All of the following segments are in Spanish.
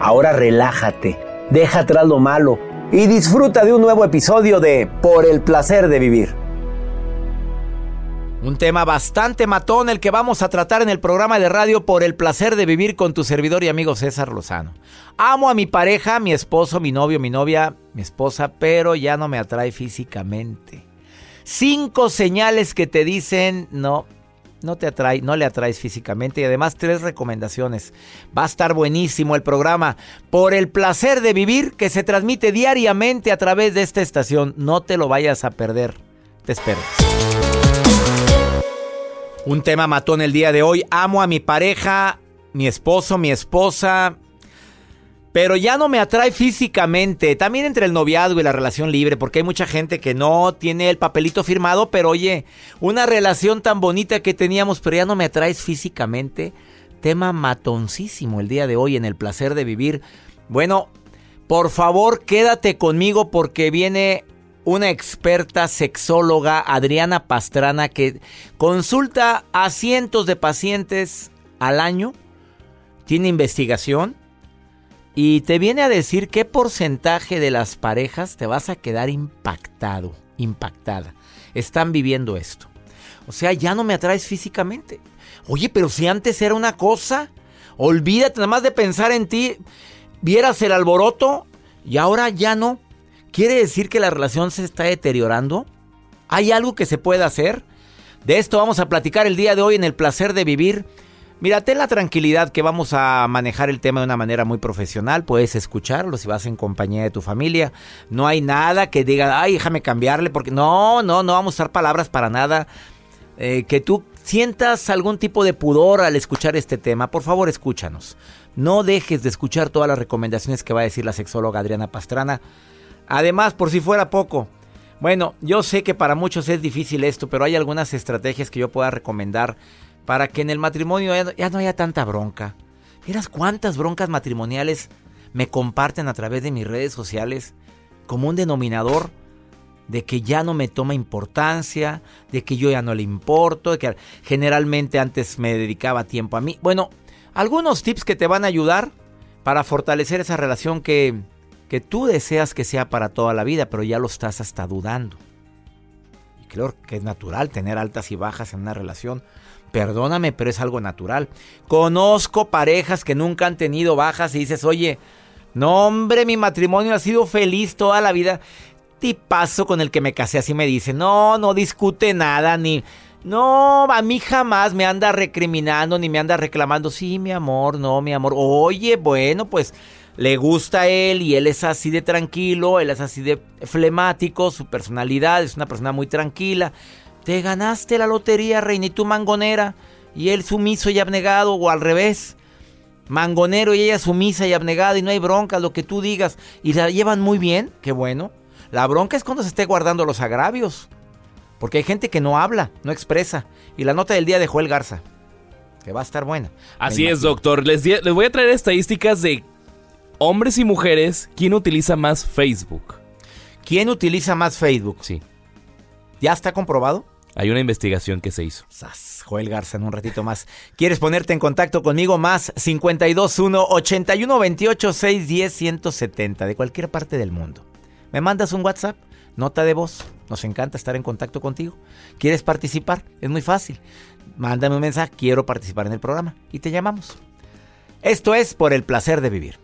Ahora relájate, deja atrás lo malo y disfruta de un nuevo episodio de Por el placer de vivir. Un tema bastante matón el que vamos a tratar en el programa de radio Por el placer de vivir con tu servidor y amigo César Lozano. Amo a mi pareja, mi esposo, mi novio, mi novia, mi esposa, pero ya no me atrae físicamente. Cinco señales que te dicen no, no te atrae, no le atraes físicamente y además tres recomendaciones. Va a estar buenísimo el programa Por el placer de vivir que se transmite diariamente a través de esta estación. No te lo vayas a perder. Te espero. Un tema matón el día de hoy. Amo a mi pareja, mi esposo, mi esposa, pero ya no me atrae físicamente. También entre el noviazgo y la relación libre, porque hay mucha gente que no tiene el papelito firmado, pero oye, una relación tan bonita que teníamos, pero ya no me atraes físicamente. Tema matoncísimo el día de hoy en el placer de vivir. Bueno, por favor, quédate conmigo porque viene una experta sexóloga, Adriana Pastrana, que consulta a cientos de pacientes al año, tiene investigación y te viene a decir qué porcentaje de las parejas te vas a quedar impactado, impactada. Están viviendo esto. O sea, ya no me atraes físicamente. Oye, pero si antes era una cosa, olvídate nada más de pensar en ti, vieras el alboroto y ahora ya no. ¿Quiere decir que la relación se está deteriorando? ¿Hay algo que se pueda hacer? De esto vamos a platicar el día de hoy en el placer de vivir. Mira, ten la tranquilidad que vamos a manejar el tema de una manera muy profesional. Puedes escucharlo si vas en compañía de tu familia. No hay nada que diga, ay, déjame cambiarle, porque no, no, no vamos a usar palabras para nada. Eh, que tú sientas algún tipo de pudor al escuchar este tema, por favor escúchanos. No dejes de escuchar todas las recomendaciones que va a decir la sexóloga Adriana Pastrana. Además, por si fuera poco, bueno, yo sé que para muchos es difícil esto, pero hay algunas estrategias que yo pueda recomendar para que en el matrimonio ya no haya tanta bronca. ¿Miras cuántas broncas matrimoniales me comparten a través de mis redes sociales como un denominador de que ya no me toma importancia, de que yo ya no le importo, de que generalmente antes me dedicaba tiempo a mí? Bueno, algunos tips que te van a ayudar para fortalecer esa relación que que tú deseas que sea para toda la vida, pero ya lo estás hasta dudando. Y creo que es natural tener altas y bajas en una relación. Perdóname, pero es algo natural. Conozco parejas que nunca han tenido bajas y dices, oye, no hombre, mi matrimonio ha sido feliz toda la vida. Tipazo con el que me casé así me dice, no, no discute nada, ni... No, a mí jamás me anda recriminando ni me anda reclamando. Sí, mi amor, no, mi amor. Oye, bueno, pues le gusta a él y él es así de tranquilo, él es así de flemático, su personalidad es una persona muy tranquila. Te ganaste la lotería, reina, y tú mangonera, y él sumiso y abnegado, o al revés. Mangonero y ella sumisa y abnegada, y no hay bronca, lo que tú digas. Y la llevan muy bien, qué bueno. La bronca es cuando se esté guardando los agravios. Porque hay gente que no habla, no expresa. Y la nota del día de Joel Garza. que va a estar buena. Así es, doctor. Les, les voy a traer estadísticas de hombres y mujeres. ¿Quién utiliza más Facebook? ¿Quién utiliza más Facebook? Sí. ¿Ya está comprobado? Hay una investigación que se hizo. Sas, Joel Garza, en un ratito más. ¿Quieres ponerte en contacto conmigo? Más 521 8128 610 170 de cualquier parte del mundo. Me mandas un WhatsApp, nota de voz. Nos encanta estar en contacto contigo. ¿Quieres participar? Es muy fácil. Mándame un mensaje, quiero participar en el programa y te llamamos. Esto es por el placer de vivir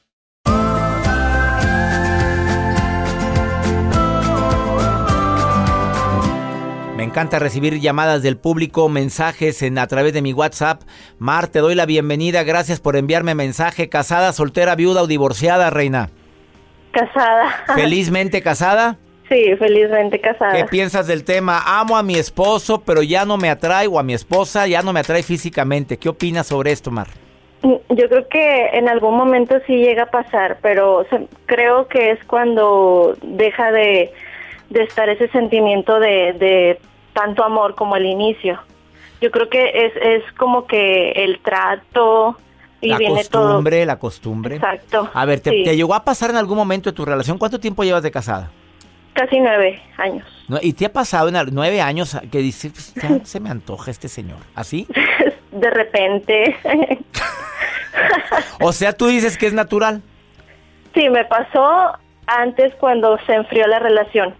Encanta recibir llamadas del público, mensajes en, a través de mi WhatsApp. Mar, te doy la bienvenida. Gracias por enviarme mensaje. ¿Casada, soltera, viuda o divorciada, reina? Casada. ¿Felizmente casada? Sí, felizmente casada. ¿Qué piensas del tema? Amo a mi esposo, pero ya no me atrae, o a mi esposa ya no me atrae físicamente. ¿Qué opinas sobre esto, Mar? Yo creo que en algún momento sí llega a pasar, pero creo que es cuando deja de, estar ese sentimiento de tanto amor como al inicio. Yo creo que es, es como que el trato y la viene costumbre, la costumbre. Exacto. A ver, ¿te, llegó a pasar en algún momento de tu relación? ¿Cuánto tiempo llevas de casada? Casi nueve años. ¿Y te ha pasado en nueve años que dices, pues, se me antoja este señor? ¿Así? de repente. o sea, tú dices que es natural. Sí, me pasó antes cuando se enfrió la relación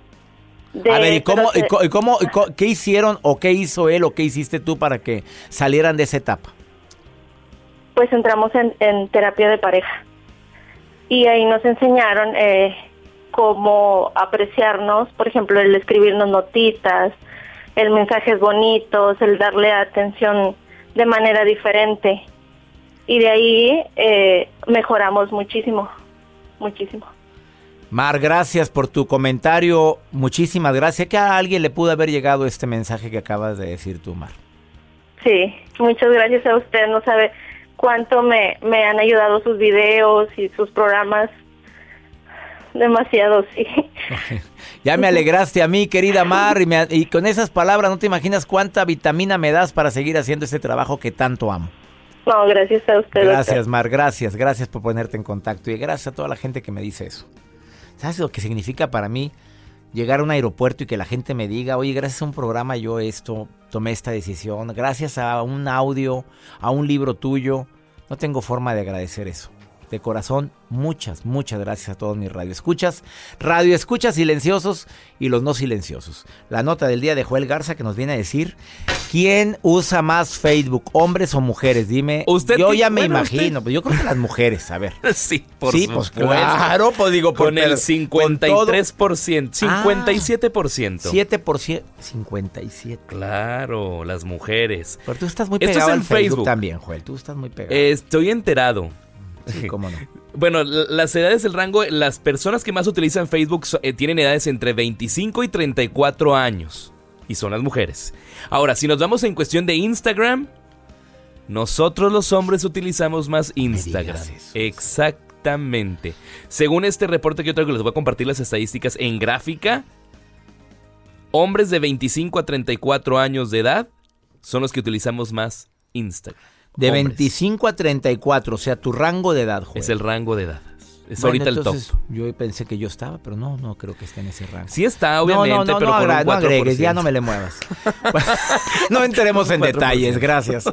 a ver, ¿y cómo, y cómo, qué hicieron o qué hizo él o qué hiciste tú para que salieran de esa etapa? Pues entramos en, terapia de pareja y ahí nos enseñaron eh, cómo apreciarnos, por ejemplo, el escribirnos notitas, el mensajes bonitos, el darle atención de manera diferente. Y de ahí eh, mejoramos muchísimo, muchísimo. Mar, gracias por tu comentario. Muchísimas gracias. Que a alguien le pudo haber llegado este mensaje que acabas de decir tú, Mar. Sí, muchas gracias a usted. No sabe cuánto me, me han ayudado sus videos y sus programas. Demasiado, sí. ya me alegraste a mí, querida Mar, y, y con esas palabras no te imaginas cuánta vitamina me das para seguir haciendo este trabajo que tanto amo. No, gracias a usted. Gracias, Mar, gracias, gracias por ponerte en contacto y gracias a toda la gente que me dice eso. ¿Sabes lo que significa para mí llegar a un aeropuerto y que la gente me diga, oye, gracias a un programa yo esto, tomé esta decisión, gracias a un audio, a un libro tuyo? No tengo forma de agradecer eso. De corazón, muchas, muchas gracias a todos mis radioescuchas, radioescuchas silenciosos y los no silenciosos. La nota del día de Joel Garza que nos viene a decir quién usa más Facebook, hombres o mujeres. Dime, ¿Usted yo ya me bueno, imagino, usted- pues yo creo que las mujeres, a ver. Sí, por sí, pues claro, pues digo, por- Con el pero- con todo- 53%, 57%. 7%, 57. Claro, las mujeres. Pero tú estás muy Esto es pegado en al Facebook, Facebook. también, Joel. Tú estás muy pegado. Estoy enterado. Sí, cómo no. Bueno, las edades del rango, las personas que más utilizan Facebook eh, tienen edades entre 25 y 34 años. Y son las mujeres. Ahora, si nos vamos en cuestión de Instagram, nosotros los hombres utilizamos más Instagram. Exactamente. Según este reporte que yo traigo, les voy a compartir las estadísticas en gráfica. Hombres de 25 a 34 años de edad son los que utilizamos más Instagram. De Hombres. 25 a 34, o sea, tu rango de edad, Joel. Es el rango de edad. Es Bueno, ahorita el top. Yo pensé que yo estaba, pero no, no creo que esté en ese rango. Sí está, obviamente, no, no, no, pero no, con un agra- no 4%. agregues, ya no me le muevas. no entremos en 4%. detalles, gracias.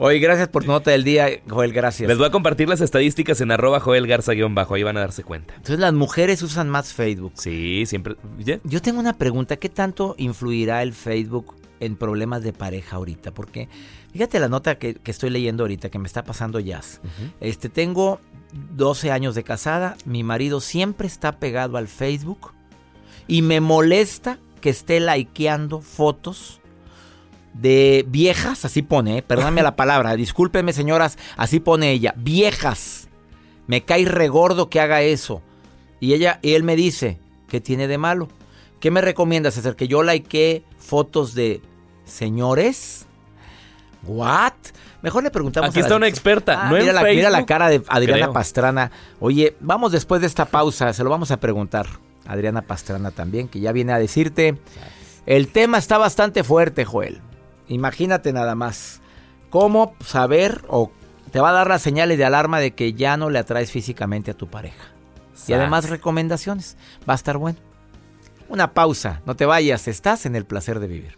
Oye, gracias por tu nota del día, Joel, gracias. Les voy a compartir las estadísticas en arroba Joel Garza-bajo, ahí van a darse cuenta. Entonces las mujeres usan más Facebook. Sí, siempre... Yo tengo una pregunta, ¿qué tanto influirá el Facebook en problemas de pareja ahorita? Porque fíjate la nota que, que estoy leyendo ahorita, que me está pasando jazz. Este, tengo 12 años de casada, mi marido siempre está pegado al Facebook y me molesta que esté likeando fotos de viejas, así pone, eh, perdóname la palabra, discúlpenme señoras, así pone ella, viejas. Me cae regordo que haga eso. Y ella y él me dice, ¿qué tiene de malo? ¿Qué me recomiendas hacer? ¿Que yo likee fotos de señores? ¿What? Mejor le preguntamos Aquí a la- está una experta, Ah, no en mira, la, mira la cara de Adriana creo. Pastrana. Oye, vamos después de esta pausa, se lo vamos a preguntar. a Adriana Pastrana también, que ya viene a decirte. El tema está bastante fuerte, Joel. Imagínate nada más. ¿Cómo saber o te va a dar las señales de alarma de que ya no le atraes físicamente a tu pareja? Y además recomendaciones. Va a estar bueno. Una pausa, no te vayas, estás en el placer de vivir.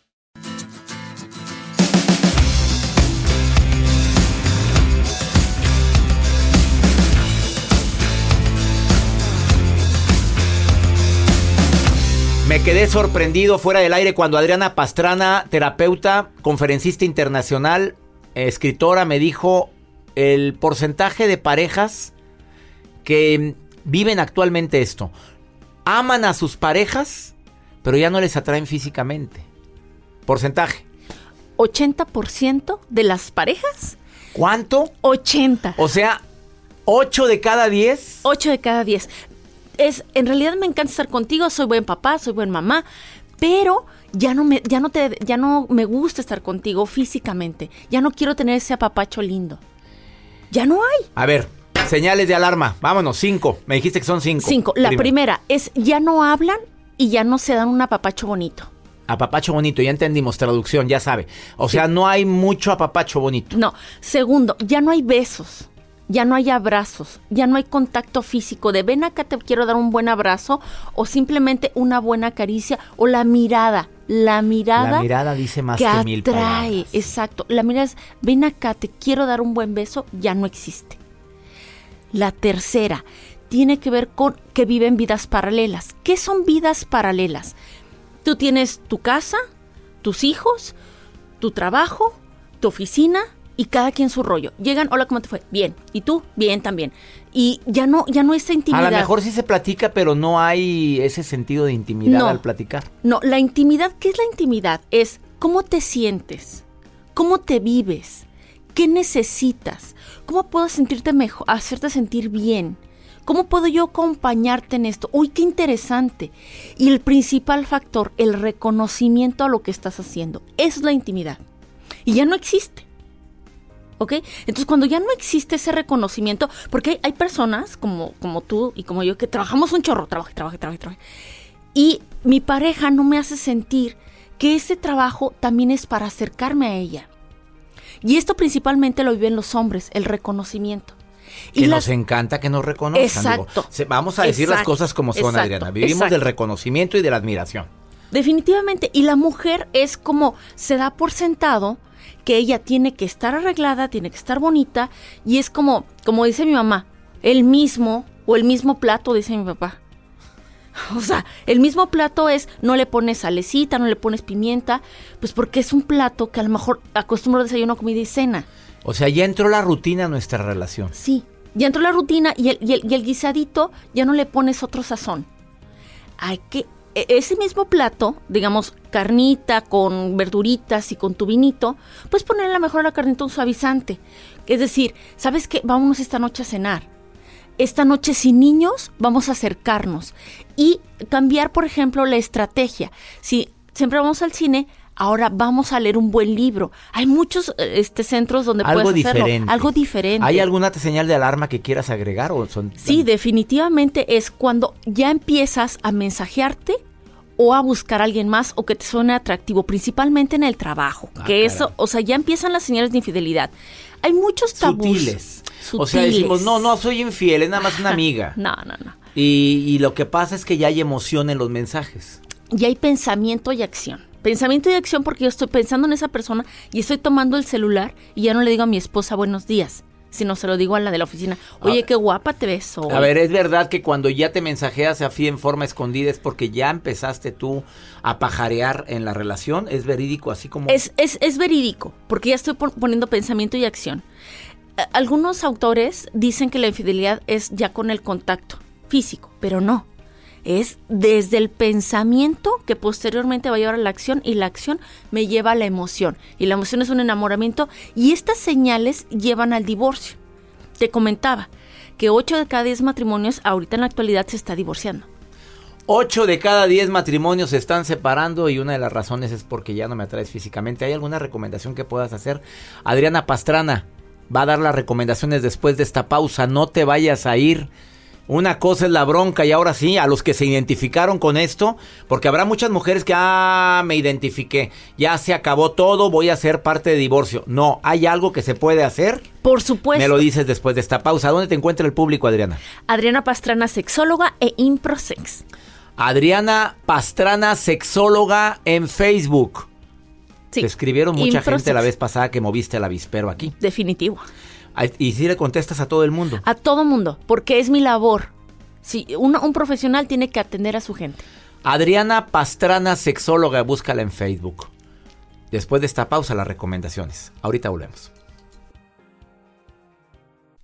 Me quedé sorprendido fuera del aire cuando Adriana Pastrana, terapeuta, conferencista internacional, escritora, me dijo el porcentaje de parejas que viven actualmente esto. Aman a sus parejas, pero ya no les atraen físicamente. Porcentaje. 80% de las parejas, ¿Cuánto? 80. O sea, 8 de cada 10. 8 de cada 10. Es, en realidad me encanta estar contigo, soy buen papá, soy buen mamá, pero ya no me, ya no te, ya no me gusta estar contigo físicamente. Ya no quiero tener ese apapacho lindo. Ya no hay. A ver, señales de alarma. Vámonos, cinco. Me dijiste que son cinco. Cinco. La Primero. primera es ya no hablan y ya no se dan un apapacho bonito. Apapacho bonito, ya entendimos, traducción, ya sabe. O sea, no hay mucho apapacho bonito. No. Segundo, ya no hay besos. Ya no hay abrazos, ya no hay contacto físico de ven acá te quiero dar un buen abrazo o simplemente una buena caricia o la mirada, la mirada, La mirada dice más que que mil atrae, palabras. exacto. La mirada es ven acá te quiero dar un buen beso, ya no existe. La tercera tiene que ver con que viven vidas paralelas. ¿Qué son vidas paralelas? Tú tienes tu casa, tus hijos, tu trabajo, tu oficina y cada quien su rollo. Llegan, hola, ¿cómo te fue? Bien. ¿Y tú? Bien también. Y ya no, ya no esa A intimidad. lo mejor sí se platica, pero no hay ese sentido de intimidad No. al platicar. No, la intimidad, ¿qué es la intimidad? Es cómo te sientes, cómo te vives, qué necesitas, cómo puedo sentirte mejor, hacerte sentir bien, cómo puedo yo acompañarte en esto. Uy, qué interesante. Y el principal factor, el reconocimiento a lo que estás haciendo. Es la intimidad. Y ya no existe. ¿Ok? Entonces, cuando ya no existe ese reconocimiento, porque hay, hay personas como, como tú y como yo que trabajamos un chorro, trabajo, trabajo, trabajo, trabajo. Y mi pareja no me hace sentir que ese trabajo también es para acercarme a ella. Y esto principalmente lo viven los hombres, el reconocimiento. Que las- nos encanta que nos reconozcan. Exacto. Vamos a decir las cosas como son, Exacto. Adriana. Vivimos Exacto. del reconocimiento y de la admiración. Definitivamente. Y la mujer es como se da por sentado que ella tiene que estar arreglada, tiene que estar bonita. Y es como, como dice mi mamá, el mismo o el mismo plato, dice mi papá. O sea, el mismo plato es, no le pones salecita, no le pones pimienta, pues porque es un plato que a lo mejor acostumbro desayuno, comida y cena. O sea, ya entró la rutina a nuestra relación. Sí, ya entró la rutina y el, y el- y el guisadito ya no le pones otro sazón. Hay que, ese mismo plato, digamos, carnita con verduritas y con tu vinito, puedes ponerle a lo mejor a la carnita un suavizante. Es decir, ¿sabes qué? Vámonos esta noche a cenar. Esta noche sin niños vamos a acercarnos y cambiar, por ejemplo, la estrategia. Si siempre vamos al cine, ahora vamos a leer un buen libro. Hay muchos eh, este, centros donde Algo puedes hacerlo. diferente. Algo diferente. ¿Hay alguna señal de alarma que quieras agregar? O son, Sí, definitivamente es cuando ya empiezas a mensajearte o a buscar a alguien más o que te suene atractivo, principalmente en el trabajo. Ah, que eso, o sea, ya empiezan las señales de infidelidad. Hay muchos tabús. Sutiles. O sea, decimos, no, no soy infiel, es nada más una amiga. No, no, no. Y, y lo que pasa es que ya hay emoción en los mensajes. Y hay pensamiento y acción. Pensamiento y acción porque yo estoy pensando en esa persona y estoy tomando el celular y ya no le digo a mi esposa buenos días, sino se lo digo a la de la oficina. Oye, qué guapa te ves hoy. A ver, es verdad que cuando ya te mensajeas así en forma escondida es porque ya empezaste tú a pajarear en la relación. ¿Es verídico así como...? Es, es, es verídico, porque ya estoy pon- poniendo pensamiento y acción. Algunos autores dicen que la infidelidad es ya con el contacto físico, pero no. Es desde el pensamiento que posteriormente va a llevar a la acción y la acción me lleva a la emoción. Y la emoción es un enamoramiento y estas señales llevan al divorcio. Te comentaba que 8 de cada 10 matrimonios ahorita en la actualidad se está divorciando. Ocho de cada diez matrimonios se están separando y una de las razones es porque ya no me atraes físicamente. ¿Hay alguna recomendación que puedas hacer? Adriana Pastrana va a dar las recomendaciones después de esta pausa. No te vayas a ir. Una cosa es la bronca y ahora sí, a los que se identificaron con esto, porque habrá muchas mujeres que, ah, me identifiqué, ya se acabó todo, voy a ser parte de divorcio. No, hay algo que se puede hacer. Por supuesto. Me lo dices después de esta pausa. ¿Dónde te encuentra el público, Adriana? Adriana Pastrana, sexóloga e improsex. Adriana Pastrana, sexóloga en Facebook. Sí. Te escribieron mucha Improsex. gente la vez pasada que moviste el avispero aquí. Definitivo. Y si le contestas a todo el mundo. A todo mundo, porque es mi labor. Sí, un, un profesional tiene que atender a su gente. Adriana Pastrana, sexóloga, búscala en Facebook. Después de esta pausa, las recomendaciones. Ahorita volvemos.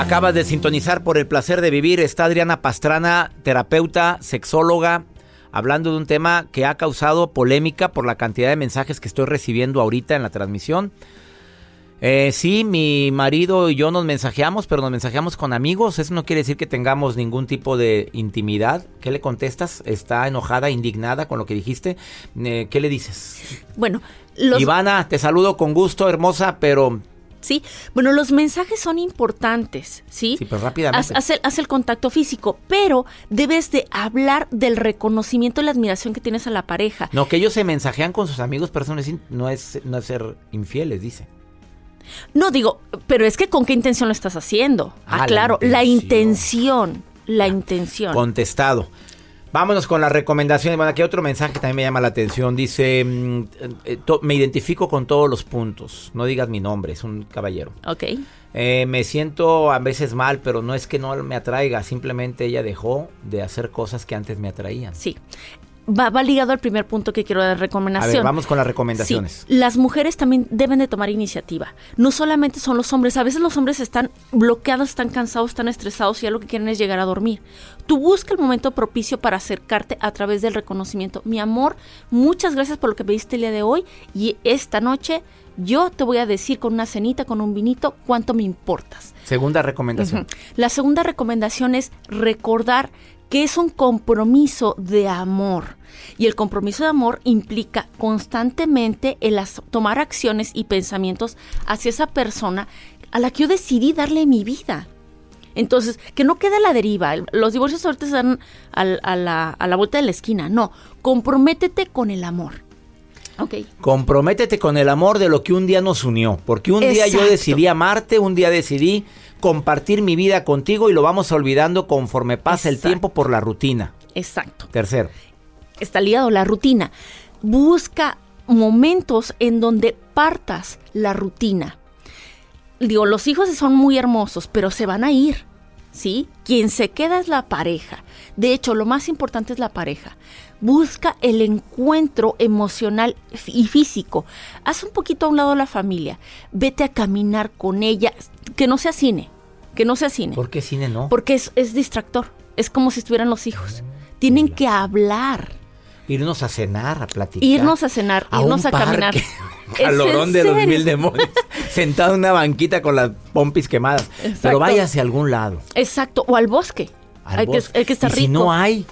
Acabas de sintonizar por el placer de vivir. Está Adriana Pastrana, terapeuta, sexóloga, hablando de un tema que ha causado polémica por la cantidad de mensajes que estoy recibiendo ahorita en la transmisión. Eh, sí, mi marido y yo nos mensajeamos, pero nos mensajeamos con amigos. Eso no quiere decir que tengamos ningún tipo de intimidad. ¿Qué le contestas? ¿Está enojada, indignada con lo que dijiste? Eh, ¿Qué le dices? Bueno, los... Ivana, te saludo con gusto, hermosa, pero ¿sí? Bueno, los mensajes son importantes, ¿sí? Sí, pero rápidamente. Haz, haz, el, haz, el, contacto físico, pero debes de hablar del reconocimiento y la admiración que tienes a la pareja. No, que ellos se mensajean con sus amigos, pero eso no es, no es, no es ser infieles, dice. No, digo, pero es que con qué intención lo estás haciendo. Ah, claro, la intención. La intención. Contestado. Vámonos con las recomendaciones. Bueno, aquí hay otro mensaje que también me llama la atención. Dice, mm, eh, me identifico con todos los puntos. No digas mi nombre, es un caballero. Ok. Eh, me siento a veces mal, pero no es que no me atraiga. Simplemente ella dejó de hacer cosas que antes me atraían. Sí. Va, va, ligado al primer punto que quiero dar recomendación. A ver, vamos con las recomendaciones. Sí, las mujeres también deben de tomar iniciativa. No solamente son los hombres, a veces los hombres están bloqueados, están cansados, están estresados y ya lo que quieren es llegar a dormir. Tú busca el momento propicio para acercarte a través del reconocimiento. Mi amor, muchas gracias por lo que pediste el día de hoy y esta noche yo te voy a decir con una cenita, con un vinito, cuánto me importas. Segunda recomendación. Uh -huh. La segunda recomendación es recordar que es un compromiso de amor. Y el compromiso de amor implica constantemente el tomar acciones y pensamientos hacia esa persona a la que yo decidí darle mi vida. Entonces, que no quede a la deriva. Los divorcios ahorita dan a, a, la, a la vuelta de la esquina. No, comprométete con el amor. Okay. Comprométete con el amor de lo que un día nos unió. Porque un día yo decidí amarte, un día decidí compartir mi vida contigo y lo vamos olvidando conforme pasa Exacto. el tiempo por la rutina. Exacto. Tercero. Está ligado la rutina. Busca momentos en donde partas la rutina. Digo, los hijos son muy hermosos, pero se van a ir. ¿Sí? Quien se queda es la pareja. De hecho, lo más importante es la pareja. Busca el encuentro emocional y físico. Haz un poquito a un lado la familia. Vete a caminar con ella. Que no sea cine. Que no sea cine. ¿Por qué cine no? Porque es, es distractor. Es como si estuvieran los hijos. Tienen que hablar. Irnos a cenar, a platicar. Irnos a cenar, a irnos a caminar. Calorón de los mil demonios. Sentado en una banquita con las pompis quemadas. Exacto. Pero váyase a algún lado. Exacto. O al bosque. Al hay bosque. Que, el que está y rico. Si no hay.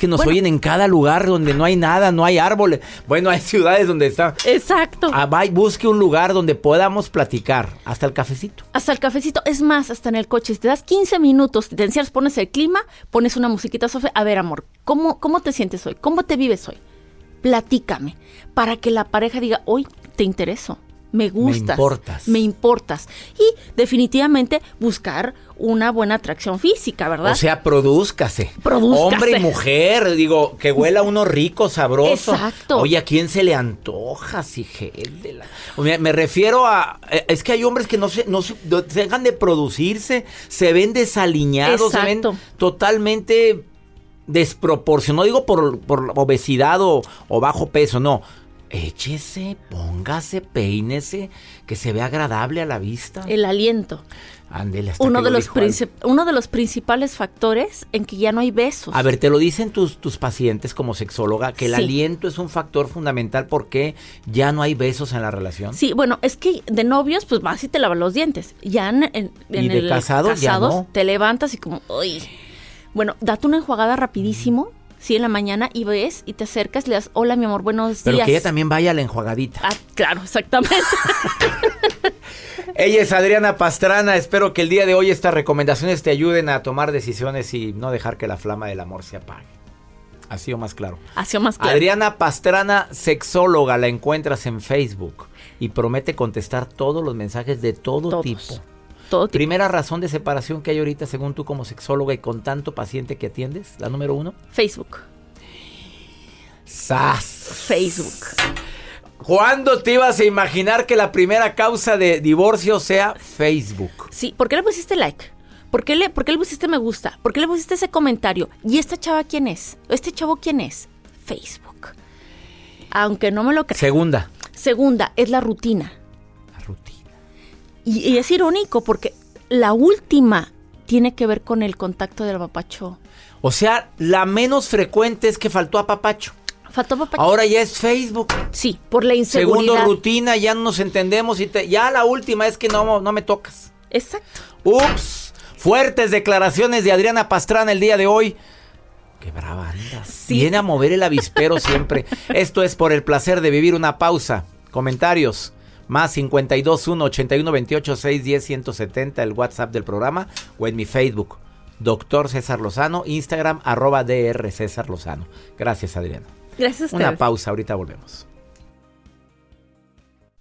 Que nos bueno, oyen en cada lugar donde no hay nada, no hay árboles. Bueno, hay ciudades donde está. Exacto. Ah, va y busque un lugar donde podamos platicar. Hasta el cafecito. Hasta el cafecito. Es más, hasta en el coche. Si te das 15 minutos, te encierras, pones el clima, pones una musiquita, Sofía. A ver, amor, ¿cómo, ¿cómo te sientes hoy? ¿Cómo te vives hoy? platícame, para que la pareja diga, hoy te intereso, me gustas, importas. me importas. Y definitivamente buscar una buena atracción física, ¿verdad? O sea, produzcase. Produzcase. Hombre y mujer, digo, que huela uno rico, sabroso. Exacto. Oye, ¿a quién se le antoja, si de la... O Me, me refiero a... eh, Es que hay hombres que no se, no se, dejan de producirse, se ven desaliñados, se ven totalmente desproporcionados. No digo por, por obesidad o, o bajo peso, no. Échese, póngase, peínese, que se vea agradable a la vista. el aliento. Ándele, hasta Uno de, lo los uno de los principales factores en que ya no hay besos. A ver, te lo dicen tus, tus pacientes como sexóloga, que el Sí. aliento es un factor fundamental porque ya no hay besos en la relación. Sí, bueno, es que de novios, pues vas y te lavas los dientes. Ya en, en- ¿Y en de el casados? Ya no. te levantas y como, uy. Bueno, date una enjuagada rapidísimo, sí, en la mañana y ves y te acercas le das, hola mi amor, buenos Pero días. que ella también vaya a la enjuagadita. Ah, claro, exactamente. Ella es Adriana Pastrana. Espero que el día de hoy estas recomendaciones te ayuden a tomar decisiones y no dejar que la flama del amor se apague. Así o más claro. Así o más claro. Adriana Pastrana, sexóloga, la encuentras en Facebook y promete contestar todos los mensajes de todo Todos. tipo. Todo tipo. Primera razón de separación que hay ahorita según tú como sexóloga y con tanto paciente que atiendes, la número uno. Facebook. ¡Sas! Facebook. ¿Cuándo te ibas a imaginar que la primera causa de divorcio sea Facebook? Sí, ¿por qué le pusiste like? ¿Por qué, le, ¿Por qué le pusiste me gusta? ¿Por qué le pusiste ese comentario? ¿Y esta chava quién es? ¿Este chavo quién es? Facebook. Aunque no me lo creas. Segunda. Segunda, es la rutina. Y, y es irónico porque la última tiene que ver con el contacto del papacho. O sea, la menos frecuente es que faltó a papacho. Faltó papacho. Ahora ya es Facebook. Sí, por la Segundo, inseguridad. rutina, ya no nos entendemos y te- ya la última es que no, no me tocas. Exacto. Ups. Fuertes declaraciones de Adriana Pastrana el día de hoy. Qué brava andas. Sí. Viene a mover el avispero siempre. Esto es por el placer de vivir una pausa. Comentarios. Más 521 81 28 610 170 el WhatsApp del programa o en mi Facebook. Doctor César Lozano, Instagram arroba DR César Lozano. Gracias Adriana. Gracias a Una pausa, ahorita volvemos.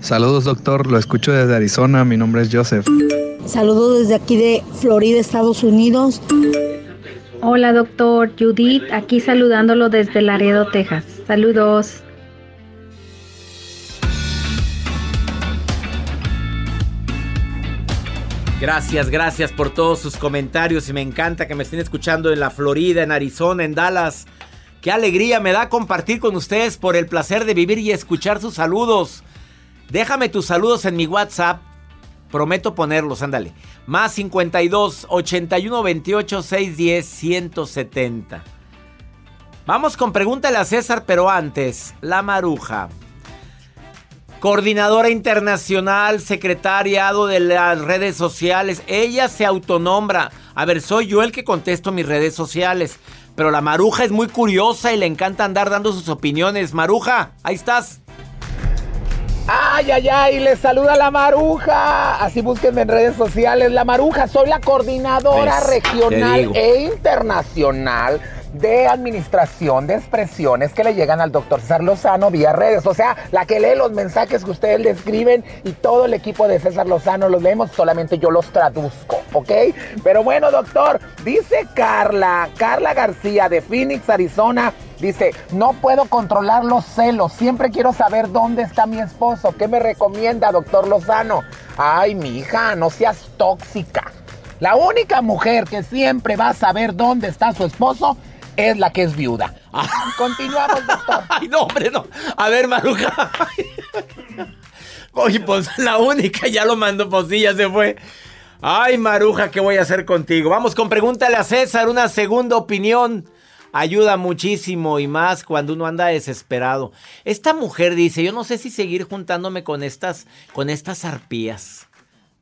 Saludos doctor, lo escucho desde Arizona, mi nombre es Joseph. Saludos desde aquí de Florida, Estados Unidos. Hola doctor, Judith, aquí saludándolo desde Laredo, Texas. Saludos. Gracias, gracias por todos sus comentarios y me encanta que me estén escuchando en la Florida, en Arizona, en Dallas. Qué alegría me da compartir con ustedes por el placer de vivir y escuchar sus saludos. Déjame tus saludos en mi WhatsApp. Prometo ponerlos, ándale. Más 52 81 28 610 170. Vamos con pregúntale a César, pero antes, la maruja. Coordinadora internacional, secretariado de las redes sociales. Ella se autonombra. A ver, soy yo el que contesto mis redes sociales. Pero la maruja es muy curiosa y le encanta andar dando sus opiniones. Maruja, ahí estás. Ay, ay, ay, les saluda la Maruja. Así búsquenme en redes sociales. La Maruja, soy la coordinadora. Te regional e internacional de administración de expresiones que le llegan al doctor César Lozano vía redes. O sea, la que lee los mensajes que ustedes le escriben y todo el equipo de César Lozano los leemos, solamente yo los traduzco, ¿ok? Pero bueno, doctor, dice Carla, Carla García de Phoenix, Arizona. Dice, no puedo controlar los celos, siempre quiero saber dónde está mi esposo. ¿Qué me recomienda, doctor Lozano? Ay, mi hija, no seas tóxica. La única mujer que siempre va a saber dónde está su esposo es la que es viuda. Continuamos, doctor. Ay, no, hombre, no. A ver, Maruja. Oye, pues la única ya lo mandó, pues sí, ya se fue. Ay, Maruja, ¿qué voy a hacer contigo? Vamos con pregúntale a César, una segunda opinión. Ayuda muchísimo y más cuando uno anda desesperado. Esta mujer dice, yo no sé si seguir juntándome con estas, con estas arpías.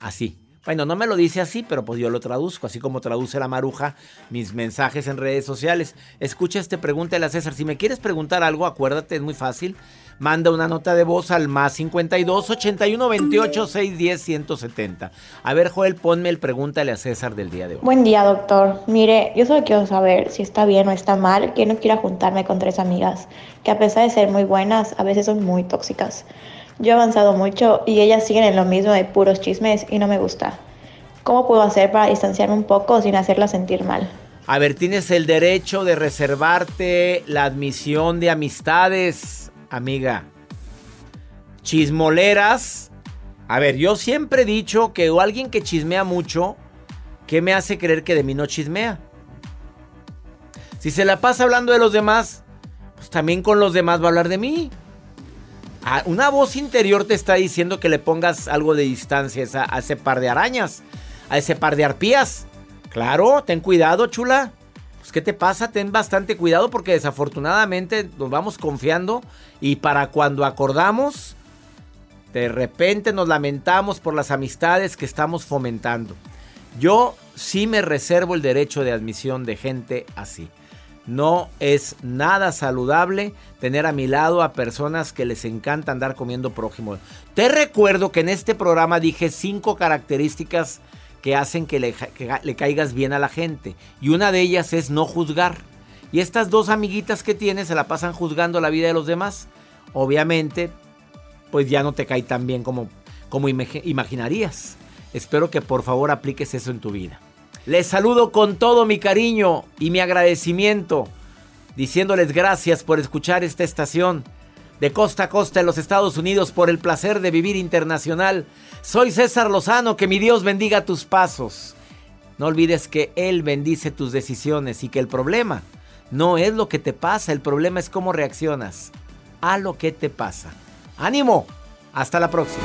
Así. Bueno, no me lo dice así, pero pues yo lo traduzco, así como traduce la maruja mis mensajes en redes sociales. Escucha este pregúntale a César. Si me quieres preguntar algo, acuérdate, es muy fácil. Manda una nota de voz al más 52 81 28 610 170. A ver, Joel, ponme el pregúntale a César del día de hoy. Buen día, doctor. Mire, yo solo quiero saber si está bien o está mal que no quiera juntarme con tres amigas, que a pesar de ser muy buenas, a veces son muy tóxicas. Yo he avanzado mucho y ellas siguen en lo mismo de puros chismes y no me gusta. ¿Cómo puedo hacer para distanciarme un poco sin hacerlas sentir mal? A ver, tienes el derecho de reservarte la admisión de amistades, amiga. Chismoleras. A ver, yo siempre he dicho que alguien que chismea mucho, ¿qué me hace creer que de mí no chismea? Si se la pasa hablando de los demás, pues también con los demás va a hablar de mí. Ah, Una voz interior te está diciendo que le pongas algo de distancia a, a ese par de arañas, a ese par de arpías. Claro, ten cuidado, chula. Pues, ¿qué te pasa? Ten bastante cuidado porque desafortunadamente nos vamos confiando y para cuando acordamos, de repente nos lamentamos por las amistades que estamos fomentando. Yo sí me reservo el derecho de admisión de gente así. No es nada saludable tener a mi lado a personas que les encanta andar comiendo prójimo. Te recuerdo que en este programa dije cinco características que hacen que le, caigas bien a la gente. Y una de ellas es no juzgar. Y estas dos amiguitas que tienes se la pasan juzgando la vida de los demás. Obviamente, pues ya no te cae tan bien como, como imag- imaginarías. Espero que por favor apliques eso en tu vida. Les saludo con todo mi cariño y mi agradecimiento, diciéndoles gracias por escuchar esta estación de costa a costa en los Estados Unidos por el placer de vivir internacional. Soy César Lozano, que mi Dios bendiga tus pasos. No olvides que Él bendice tus decisiones y que el problema no es lo que te pasa, el problema es cómo reaccionas a lo que te pasa. ¡Ánimo! Hasta la próxima.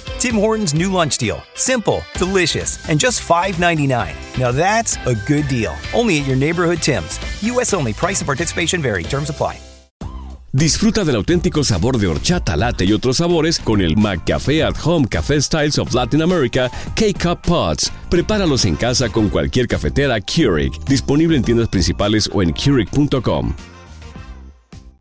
Tim Hortons new lunch deal. Simple, delicious, and just $5.99. Now that's a good deal. Only at your neighborhood Tim's. U.S. only. Price and participation vary. Terms apply. Disfruta del auténtico sabor de horchata, latte y otros sabores con el McCafé at Home Café Styles of Latin America K-Cup Pods. Prepáralos en casa con cualquier cafetera Keurig, disponible en tiendas principales o en Keurig.com.